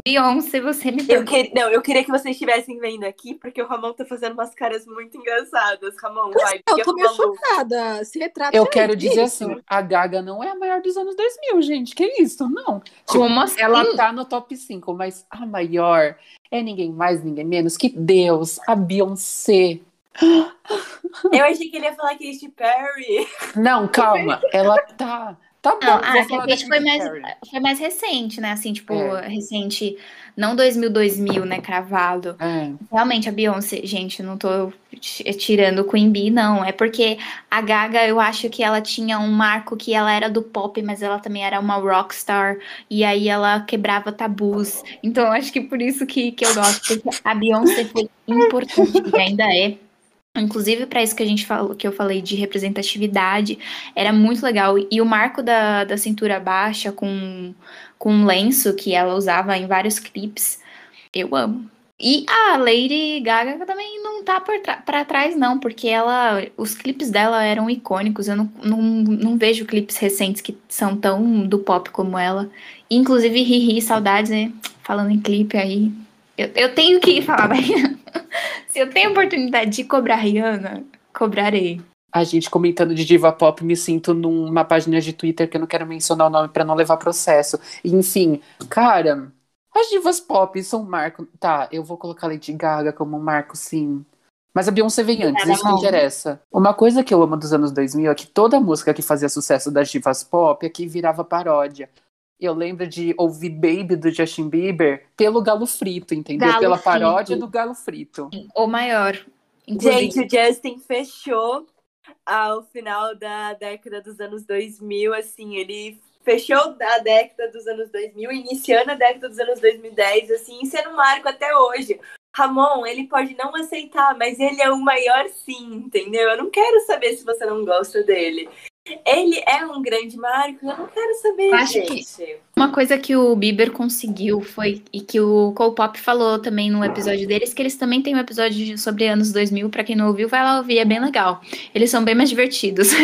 Beyoncé, você me Eu que... Não, eu queria que vocês estivessem vendo aqui, porque o Ramon tá fazendo umas caras muito engraçadas. Ramon, vai, Eu diga tô meio pro Malu. chocada. Se retrata Eu aí, quero que dizer isso? assim, a Gaga não é a maior dos anos 2000, gente. Que isso? Não. Tipo, Como assim? Ela tá no top 5, mas a maior é ninguém mais, ninguém menos que Deus, a Beyoncé. Eu achei que ele ia falar Katy Perry. Não, calma. Ela tá. Tá bom, Não, ah, a Kate foi mais, foi mais recente, né? Assim, tipo, É. recente, não 2000, 2000, né? Cravado. É. Realmente, a Beyoncé, gente, não tô ti- tirando o Queen Bee, não. É porque a Gaga, eu acho que ela tinha um marco que ela era do pop, mas ela também era uma rockstar. E aí ela quebrava tabus. Então, acho que por isso que, que eu gosto. Porque a Beyoncé foi importante e ainda é. Inclusive, para isso que a gente falou, que eu falei de representatividade, era muito legal. E o marco da, da cintura baixa com, com um lenço que ela usava em vários clipes, eu amo. E a Lady Gaga também não tá pra trás, não, porque ela. Os clipes dela eram icônicos. Eu não, não, não vejo clipes recentes que são tão do pop como ela. Inclusive, Riri, saudades, né? Falando em clipe aí. Eu, eu tenho que falar da Rihanna. Se eu tenho oportunidade de cobrar a Rihanna, cobrarei. A gente comentando de diva pop, me sinto numa página de Twitter que eu não quero mencionar o nome pra não levar processo. Enfim, cara, As divas pop são um marco. Tá, eu vou colocar Lady Gaga como um marco, sim. Mas a Beyoncé vem antes, isso que interessa. Uma coisa que eu amo dos anos 2000 é que toda música que fazia sucesso das divas pop aqui virava paródia. Eu lembro de ouvir Baby do Justin Bieber pelo Galo Frito, entendeu? Galo Pela paródia Frito. do Galo Frito. O maior. Inclusive, Gente, o Justin fechou ao final da década dos anos 2000, assim, ele fechou a década dos anos 2000, iniciando a década dos anos 2010, assim, sendo um marco até hoje. Ramon, ele pode não aceitar, mas ele é o maior sim, entendeu? Eu não quero saber se você não gosta dele. Ele é um grande marco, eu não quero saber, Eu acho que- gente. Uma coisa que o Bieber conseguiu foi, e que o Cole Pop falou também no episódio deles, que eles também têm um episódio sobre anos 2000, pra quem não ouviu, vai lá ouvir, é bem legal. Eles são bem mais divertidos.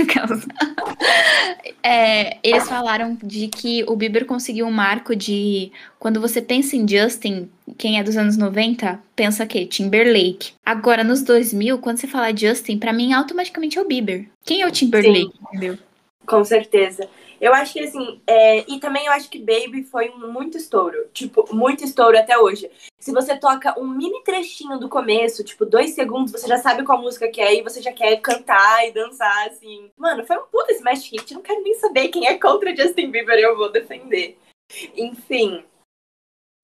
É, eles falaram de que o Bieber conseguiu um marco de, quando você pensa em Justin, quem é dos anos 90, pensa que Timberlake. Agora, nos 2000, quando você fala Justin, pra mim, automaticamente é o Bieber. Quem é o Timberlake, entendeu? Com certeza. Eu acho que assim, é, e também eu acho que Baby foi um muito estouro. Tipo, muito estouro até hoje. Se você toca um mini trechinho do começo, tipo, dois segundos, você já sabe qual música que é e você já quer cantar e dançar, assim. Mano, foi um puta smash hit. Não quero nem saber quem é contra Justin Bieber, eu vou defender. Enfim.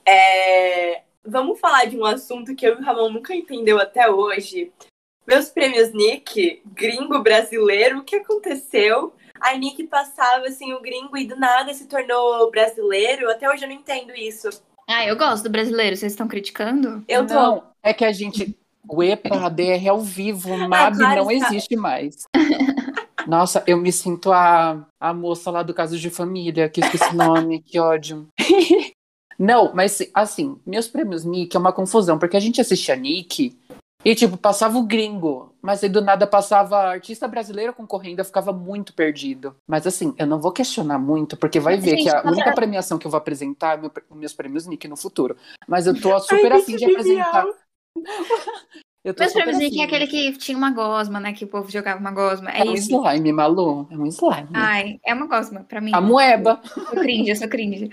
É, Vamos falar de um assunto que eu e o Ramon nunca entendeu até hoje. Meus prêmios Nick, gringo brasileiro, o que aconteceu? A Nick passava assim o gringo e do nada se tornou brasileiro. Até hoje eu não entendo isso. Ah, eu gosto do brasileiro, vocês estão criticando? Eu tô. Não, é que a gente. O EPA DR ao vivo, o MAB claro, não existe mais. Nossa, eu me sinto a, a moça lá do caso de família, que esqueci o nome, que ódio. Não, mas assim, meus prêmios Nick é uma confusão, porque a gente assistia Nick e, tipo, passava o gringo, mas aí do nada passava artista brasileiro concorrendo, eu ficava muito perdido. Mas assim, eu não vou questionar muito, porque vai ver Gente, que a única é- premiação que eu vou apresentar é meu- meus prêmios Nick no futuro. Mas eu tô super Ai, afim de apresentar. Eu tô Meus prêmios Nick é aquele que tinha uma gosma, né? Que o povo jogava uma gosma. É, É um isso. slime, Malu. É um slime. Ai, é uma gosma pra mim. A moeba. Eu sou cringe, eu sou cringe.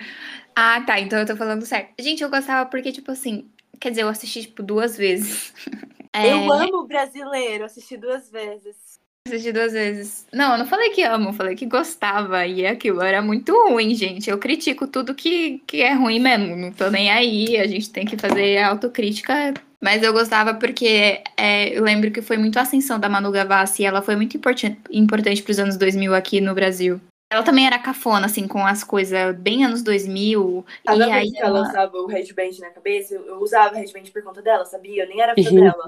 Ah, tá. Então eu tô falando certo. Gente, eu gostava porque, tipo assim. Quer dizer, eu assisti, tipo, duas vezes. É, Eu amo brasileiro, assisti duas vezes. Assisti duas vezes. Não, eu não falei que amo, falei que gostava. E aquilo era muito ruim, gente. Eu critico tudo que, que é ruim mesmo. Não tô nem aí. A gente tem que fazer autocrítica. Mas eu gostava porque é, eu lembro que foi muito a ascensão da Manu Gavassi. E ela foi muito importante, importante pros anos 2000 aqui no Brasil. Ela também era cafona, assim, com as coisas bem anos 2000. Cada e vez aí que ela ela... usava o headband na cabeça, eu, usava headband por conta dela, sabia? Eu nem era fã dela.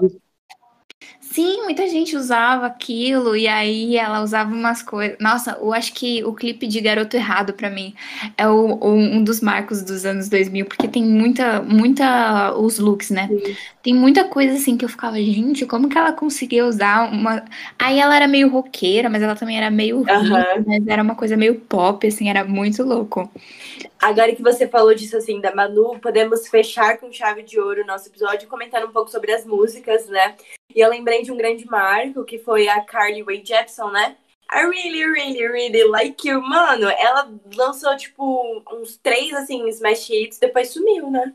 Sim, muita gente usava aquilo e aí ela usava umas coisas. Nossa, eu acho que o clipe de Garoto Errado pra mim é o- um dos marcos dos anos 2000, porque tem muita, muita os looks, né? Sim. Tem muita coisa assim que eu ficava, gente, como que ela conseguia usar uma. Aí ela era meio roqueira, mas ela também era meio hippie, mas era uma coisa meio pop, assim, era muito louco. Agora que você falou disso assim da Manu, podemos fechar com chave de ouro o nosso episódio comentando um pouco sobre as músicas, né? E eu lembrei de um grande marco que foi a Carly Rae Jepsen, né? I really, really, really like you. Mano, ela lançou, tipo, uns três, assim, smash hits, depois sumiu, né?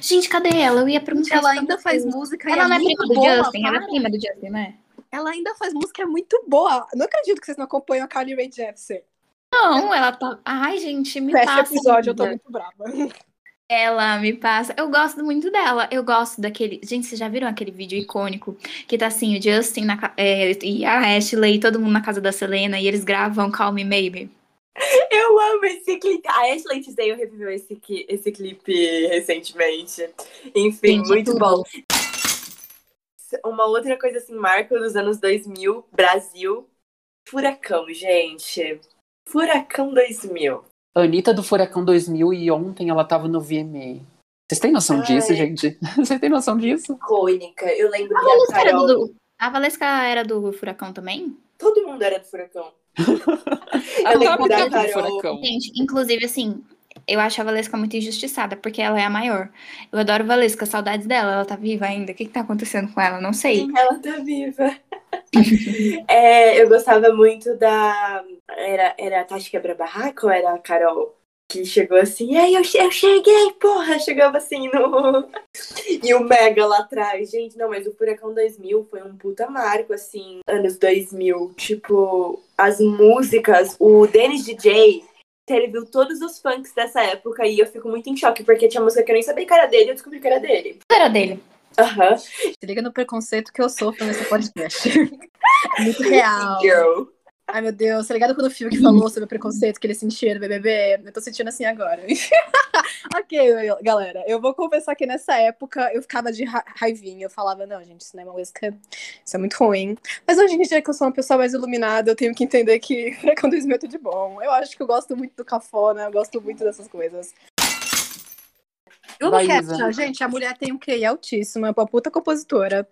Gente, cadê ela? Eu ia perguntar Ela ainda faz música Ela é não é muito prima do boa, Justin, ela é prima do Justin, né? Ela ainda faz música é muito boa. Não acredito que vocês não acompanham a Carly Rae Jepsen. Não, ela tá. Ai, gente, me Fecha passa. episódio, eu tô muito brava. Ela me passa. Eu gosto muito dela. Eu gosto daquele. Gente, vocês já viram aquele vídeo icônico que tá assim, o Justin na ca- é, e a Ashley, todo mundo na casa da Selena, e eles gravam Call Me Maybe. Eu amo esse clipe. A Ashley Tisdale reviveu esse, qui- esse clipe recentemente. Enfim, Gente, muito tudo. bom. Uma outra coisa assim, marco dos anos 2000, Brasil. Furacão, gente. Furacão 2000. Anitta do Furacão 2000 e ontem ela tava no VMA. Vocês têm noção Ai. disso, gente? Vocês têm noção disso? Icônica. Eu lembro A Valesca, era do, a Valesca era do Furacão também? Todo mundo era do Furacão. A Eu lembro da Carol. Furacão. Gente, inclusive, assim, eu acho a Valesca muito injustiçada, porque ela é a maior. Eu adoro Valesca, saudades dela. Ela tá viva ainda. O que, que tá acontecendo com ela? Não sei. Sim, ela tá viva. É, eu gostava muito da. Era, era a Tati Quebra Barraco ou era a Carol? que chegou assim, aí eu, eu cheguei, porra, chegava assim no. E o Mega lá atrás, gente, não, mas o Furacão 2000 foi um puta marco, assim, anos 2000. Tipo, as músicas, o Dennis DJ serviu todos os funks dessa época e eu fico muito em choque, porque tinha música que eu nem sabia que era dele, eu descobri que era dele. Era dele. Aham. Se liga no preconceito que eu sofro nesse podcast. Muito real. Girl. Ai, meu Deus, tá ligado quando o Fiuk falou sobre o preconceito que ele sentia no BBB? Eu tô sentindo assim agora. ok, galera, eu vou confessar que nessa época eu ficava de ra- raivinha. Eu falava, não, gente, isso não é uma música, isso é muito ruim. Mas hoje em dia que eu sou uma pessoa mais iluminada, eu tenho que entender que Furacão 2000 é tudo de bom. Eu acho que eu gosto muito do cafona, eu gosto muito dessas coisas. Vai, Captcha, Isa. gente, a mulher tem um QI altíssimo, é uma puta compositora.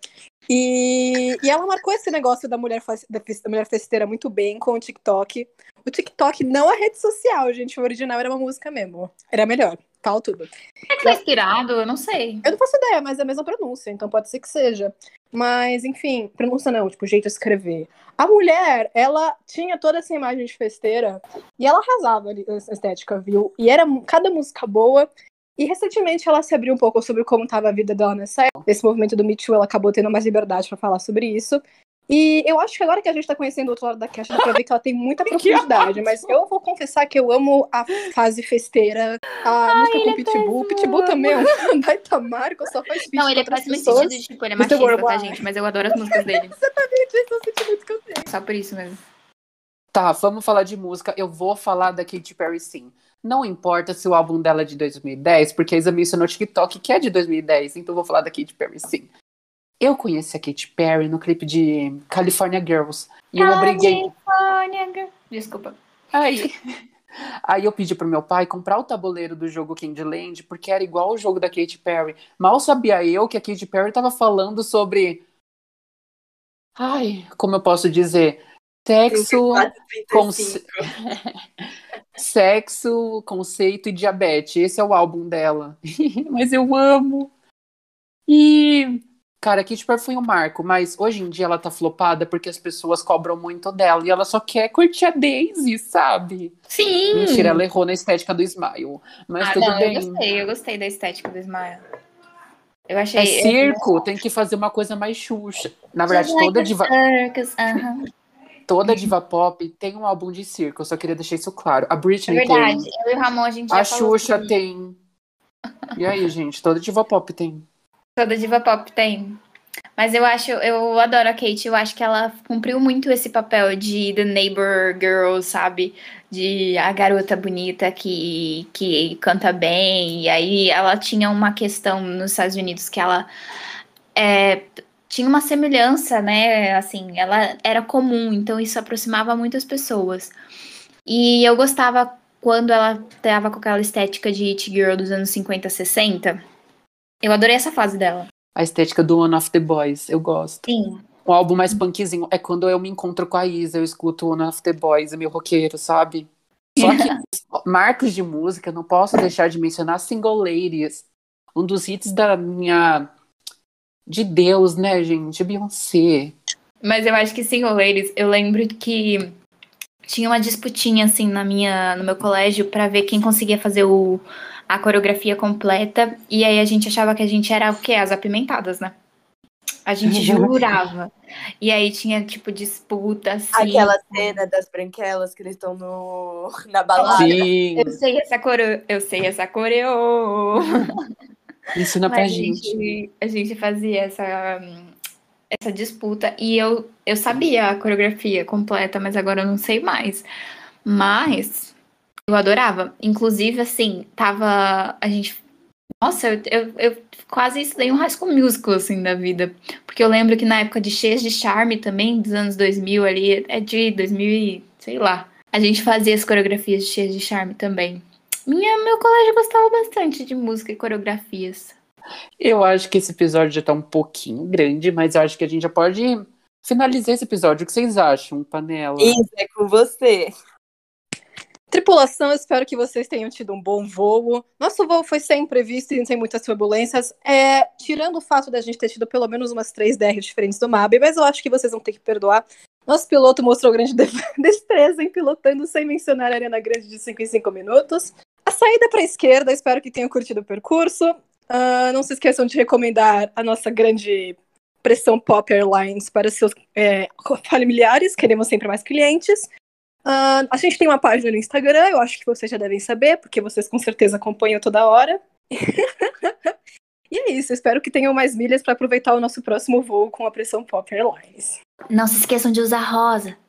E, e ela marcou esse negócio da mulher, da mulher festeira muito bem com o TikTok. O TikTok não é rede social, gente. O original era uma música mesmo. Era melhor. Falo tudo. É que foi inspirado? Eu não sei. Eu não faço ideia, mas é a mesma pronúncia, então pode ser que seja. Mas, enfim, pronúncia não, tipo, jeito de escrever. A mulher, ela tinha toda essa imagem de festeira e ela arrasava ali essa estética, viu? E era cada música boa. E recentemente ela se abriu um pouco sobre como estava a vida dela nessa época. Esse movimento do Me Too, ela acabou tendo mais liberdade para falar sobre isso. E eu acho que agora que a gente tá conhecendo o outro lado da caixa, dá pra ver que ela tem muita profundidade. Mas eu vou confessar que eu amo a fase festeira, a música com é Pitbull. Pitbull também é um baita marco, só faz feat Não, ele é péssimo no pessoas. sentido de, tipo, ele é machista, tá, Worldwide. gente? Mas eu adoro as músicas dele. Exatamente, esse é o sentimento que eu tenho. Só por isso mesmo. Tá, vamos falar de música. Eu vou falar da Katy Perry sim. Não importa se o álbum dela é de 2010, porque a Isa mencionou no TikTok que é de 2010, então vou falar da Katy Perry sim. Eu conheci a Katy Perry no clipe de California Girls. E eu obriguei. California Girl. Desculpa. Aí, aí eu pedi pro meu pai comprar o tabuleiro do jogo Candyland, porque era igual o jogo da Katy Perry. Mal sabia eu que a Katy Perry tava falando sobre. Ai, como eu posso dizer? Sexo. 34, Conce... 35. Sexo, conceito e diabetes. Esse é o álbum dela. mas eu amo. E, cara, a Katy Perry foi um marco, mas hoje em dia ela tá flopada porque as pessoas cobram muito dela e ela só quer curtir a Daisy, sabe? Sim! Mentira, ela errou na estética do Smile. Mas ah, tudo não, bem. eu gostei. Eu gostei da estética do Smile. Eu achei... É circo, tem que fazer uma coisa mais xuxa. Na verdade, Just like toda a diva, circus, aham. Toda diva pop tem um álbum de circo. Eu só queria deixar isso claro. A É Britney verdade. tem. Eu e o Ramon, a gente já A Xuxa tem. E aí, gente? Toda diva pop tem. Toda diva pop tem. Mas eu acho, eu adoro a Kate, eu acho que ela cumpriu muito esse papel de The Neighbor Girl, sabe? De a garota bonita que, que canta bem. E aí ela tinha uma questão nos Estados Unidos que ela é, tinha uma semelhança, né? Assim, ela era comum, então isso aproximava muitas pessoas. E eu gostava quando ela tava com aquela estética de It Girl dos anos 50, 60. Eu adorei essa fase dela. A estética do One of the Boys, eu gosto. Sim. O álbum mais punkzinho é quando eu me encontro com a Isa, eu escuto One of the Boys, é meu roqueiro, sabe? Só que marcos de música, não posso deixar de mencionar Single Ladies. Um dos hits da minha. De Deus, né, gente? Beyoncé. Mas eu acho que Single Ladies, eu lembro que tinha uma disputinha assim na minha, no meu colégio pra ver quem conseguia fazer o, a coreografia completa. E aí a gente achava que a gente era o quê? As apimentadas, né? A gente jurava. E aí tinha, tipo, disputa, assim. Aquela cena das branquelas que eles estão no... na balada. Sim, Eu sei essa coreo, eu sei essa coreo. Ensina pra Mas a gente. gente, a gente fazia essa, essa disputa e eu, eu sabia a coreografia completa, mas agora eu não sei mais. Mas eu adorava. Inclusive, assim, tava. A gente. Nossa, eu, eu, eu quase estudei um High School Musical, assim, da vida. Porque eu lembro que na época de Cheias de Charme também, dos anos 2000 ali, é de 2000 e sei lá. A gente fazia as coreografias de Cheias de Charme também. Minha, meu colégio gostava bastante de música e coreografias. Eu acho que esse episódio já tá um pouquinho grande, mas eu acho que a gente já pode finalizar esse episódio. O que vocês acham, Panela? Isso, é com você. Tripulação, espero que vocês tenham tido um bom voo. Nosso voo foi sem imprevisto e sem muitas turbulências. É, tirando o fato da gente ter tido pelo menos umas três DRs diferentes do MAB, mas eu acho que vocês vão ter que perdoar. Nosso piloto mostrou grande de- destreza em pilotando sem mencionar a Arena Grande de 5 em 5 minutos. Saída para a esquerda, espero que tenham curtido o percurso. Ah, não se esqueçam de recomendar a nossa grande pressão Pop Airlines para seus é, familiares, queremos sempre mais clientes. Ah, a gente tem uma página no Instagram, eu acho que vocês já devem saber, porque vocês com certeza acompanham toda hora. e é isso, espero que tenham mais milhas para aproveitar o nosso próximo voo com a pressão Pop Airlines. Não se esqueçam de usar rosa.